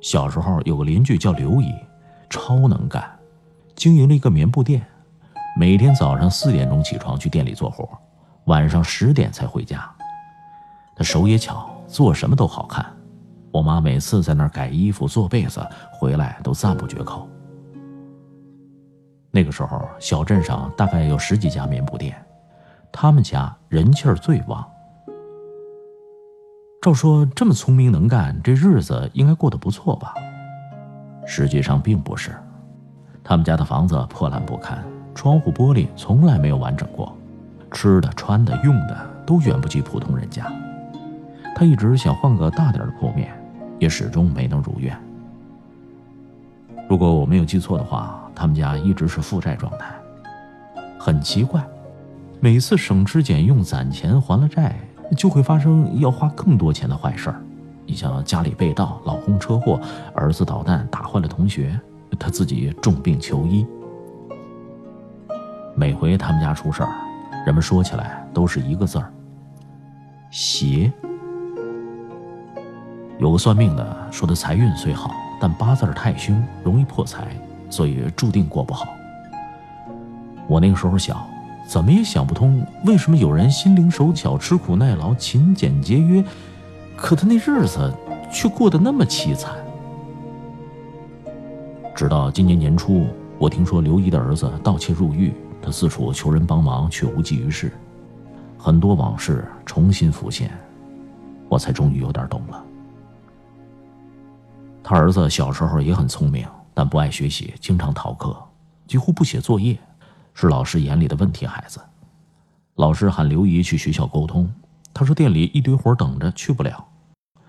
小时候有个邻居叫刘姨，超能干，经营了一个棉布店，每天早上四点钟起床去店里做活，晚上十点才回家。他手也巧，做什么都好看。我妈每次在那儿改衣服、做被子，回来都赞不绝口。那个时候，小镇上大概有十几家棉布店，他们家人气儿最旺。照说这么聪明能干，这日子应该过得不错吧？实际上并不是，他们家的房子破烂不堪，窗户玻璃从来没有完整过，吃的、穿的、用的都远不及普通人家。他一直想换个大点的铺面，也始终没能如愿。如果我没有记错的话，他们家一直是负债状态。很奇怪，每次省吃俭用攒钱还了债。就会发生要花更多钱的坏事儿，你像家里被盗、老公车祸、儿子捣蛋打坏了同学，他自己重病求医。每回他们家出事儿，人们说起来都是一个字儿：邪。有个算命的说他财运虽好，但八字太凶，容易破财，所以注定过不好。我那个时候小。怎么也想不通，为什么有人心灵手巧、吃苦耐劳、勤俭节约，可他那日子却过得那么凄惨。直到今年年初，我听说刘姨的儿子盗窃入狱，他四处求人帮忙，却无济于事，很多往事重新浮现，我才终于有点懂了。他儿子小时候也很聪明，但不爱学习，经常逃课，几乎不写作业。是老师眼里的问题孩子，老师喊刘姨去学校沟通，他说店里一堆活等着，去不了。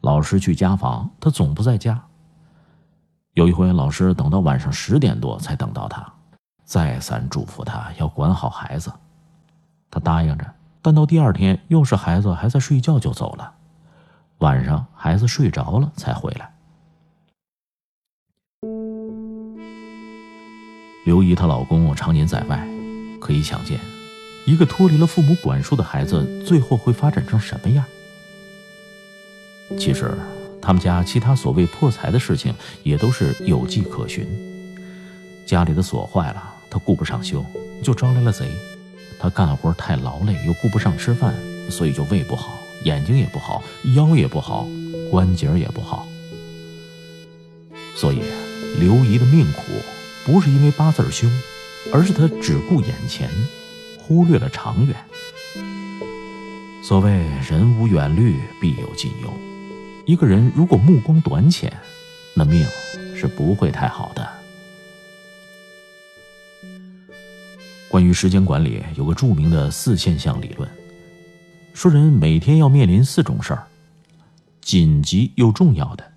老师去家访，他总不在家。有一回，老师等到晚上十点多才等到他，再三嘱咐他要管好孩子，他答应着。但到第二天，又是孩子还在睡觉就走了，晚上孩子睡着了才回来。刘姨她老公常年在外，可以想见，一个脱离了父母管束的孩子最后会发展成什么样。其实，他们家其他所谓破财的事情也都是有迹可循。家里的锁坏了，他顾不上修，就招来了贼。他干活太劳累，又顾不上吃饭，所以就胃不好，眼睛也不好，腰也不好，关节也不好。所以，刘姨的命苦。不是因为八字凶，而是他只顾眼前，忽略了长远。所谓人无远虑，必有近忧。一个人如果目光短浅，那命是不会太好的。关于时间管理，有个著名的四现象理论，说人每天要面临四种事儿：紧急又重要的，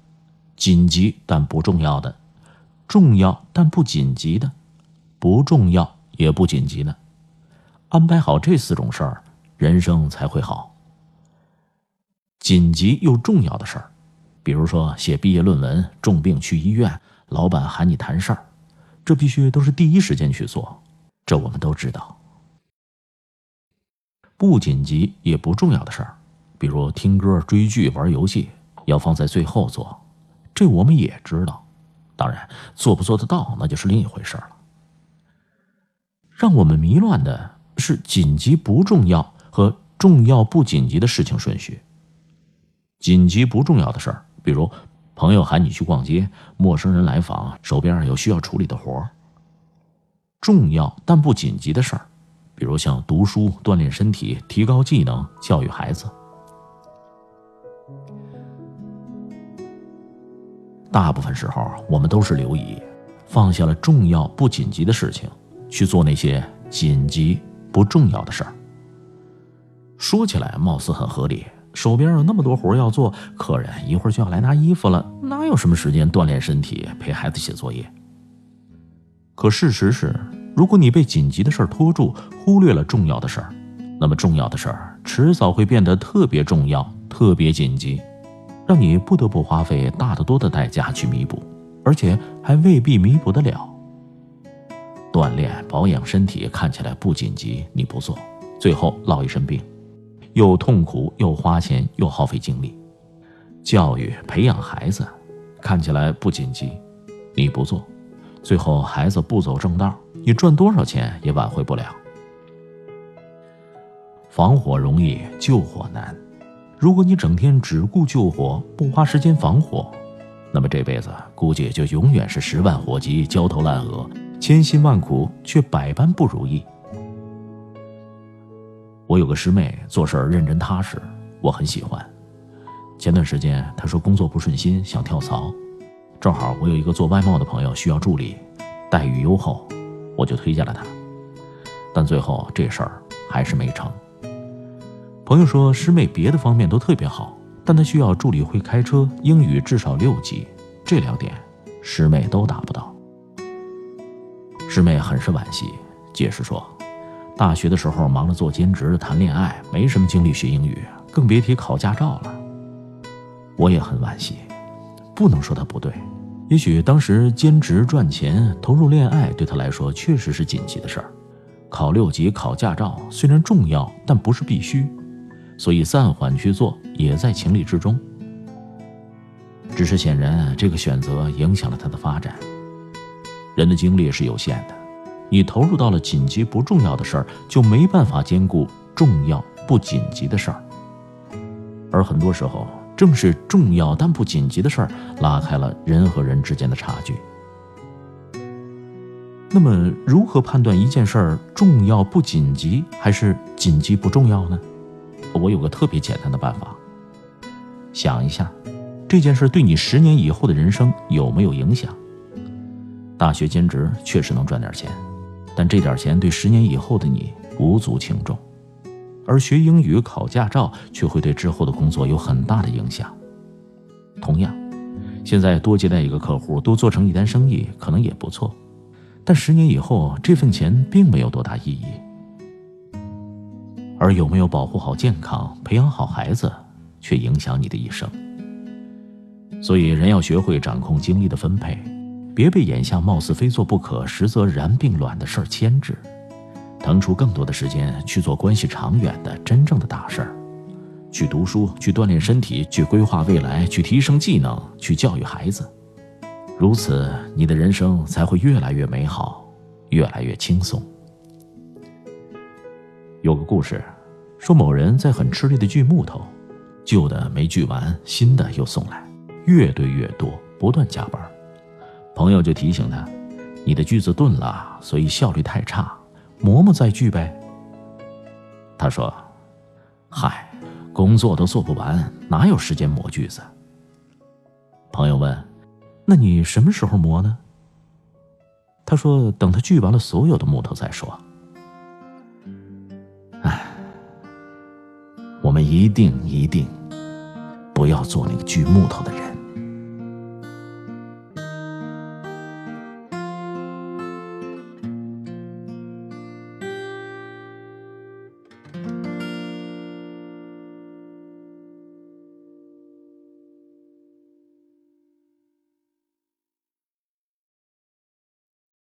紧急但不重要的。重要但不紧急的，不重要也不紧急的，安排好这四种事儿，人生才会好。紧急又重要的事儿，比如说写毕业论文、重病去医院、老板喊你谈事儿，这必须都是第一时间去做，这我们都知道。不紧急也不重要的事儿，比如听歌、追剧、玩游戏，要放在最后做，这我们也知道。当然，做不做得到那就是另一回事了。让我们迷乱的是紧急不重要和重要不紧急的事情顺序。紧急不重要的事儿，比如朋友喊你去逛街，陌生人来访，手边上有需要处理的活儿。重要但不紧急的事儿，比如像读书、锻炼身体、提高技能、教育孩子。大部分时候，我们都是留意，放下了重要不紧急的事情，去做那些紧急不重要的事儿。说起来貌似很合理，手边有那么多活要做，客人一会儿就要来拿衣服了，哪有什么时间锻炼身体、陪孩子写作业？可事实是，如果你被紧急的事儿拖住，忽略了重要的事儿，那么重要的事儿迟早会变得特别重要、特别紧急。让你不得不花费大得多的代价去弥补，而且还未必弥补得了。锻炼保养身体看起来不紧急，你不做，最后落一身病，又痛苦又花钱又耗费精力。教育培养孩子看起来不紧急，你不做，最后孩子不走正道，你赚多少钱也挽回不了。防火容易，救火难。如果你整天只顾救火，不花时间防火，那么这辈子估计就永远是十万火急，焦头烂额，千辛万苦却百般不如意。我有个师妹，做事认真踏实，我很喜欢。前段时间她说工作不顺心，想跳槽，正好我有一个做外贸的朋友需要助理，待遇优厚，我就推荐了她。但最后这事儿还是没成。朋友说，师妹别的方面都特别好，但她需要助理会开车，英语至少六级，这两点师妹都达不到。师妹很是惋惜，解释说，大学的时候忙着做兼职、谈恋爱，没什么精力学英语，更别提考驾照了。我也很惋惜，不能说她不对，也许当时兼职赚钱、投入恋爱对她来说确实是紧急的事儿。考六级、考驾照虽然重要，但不是必须。所以暂缓去做也在情理之中，只是显然这个选择影响了他的发展。人的精力是有限的，你投入到了紧急不重要的事儿，就没办法兼顾重要不紧急的事儿。而很多时候，正是重要但不紧急的事儿，拉开了人和人之间的差距。那么，如何判断一件事儿重要不紧急，还是紧急不重要呢？我有个特别简单的办法。想一下，这件事对你十年以后的人生有没有影响？大学兼职确实能赚点钱，但这点钱对十年以后的你无足轻重，而学英语、考驾照却会对之后的工作有很大的影响。同样，现在多接待一个客户，多做成一单生意，可能也不错，但十年以后这份钱并没有多大意义。而有没有保护好健康、培养好孩子，却影响你的一生。所以，人要学会掌控精力的分配，别被眼下貌似非做不可，实则然并卵的事儿牵制，腾出更多的时间去做关系长远的真正的大事儿，去读书，去锻炼身体，去规划未来，去提升技能，去教育孩子。如此，你的人生才会越来越美好，越来越轻松。有个故事，说某人在很吃力的锯木头，旧的没锯完，新的又送来，越堆越多，不断加班。朋友就提醒他：“你的锯子钝了，所以效率太差，磨磨再锯呗。”他说：“嗨，工作都做不完，哪有时间磨锯子？”朋友问：“那你什么时候磨呢？”他说：“等他锯完了所有的木头再说。”我们一定一定不要做那个锯木头的人。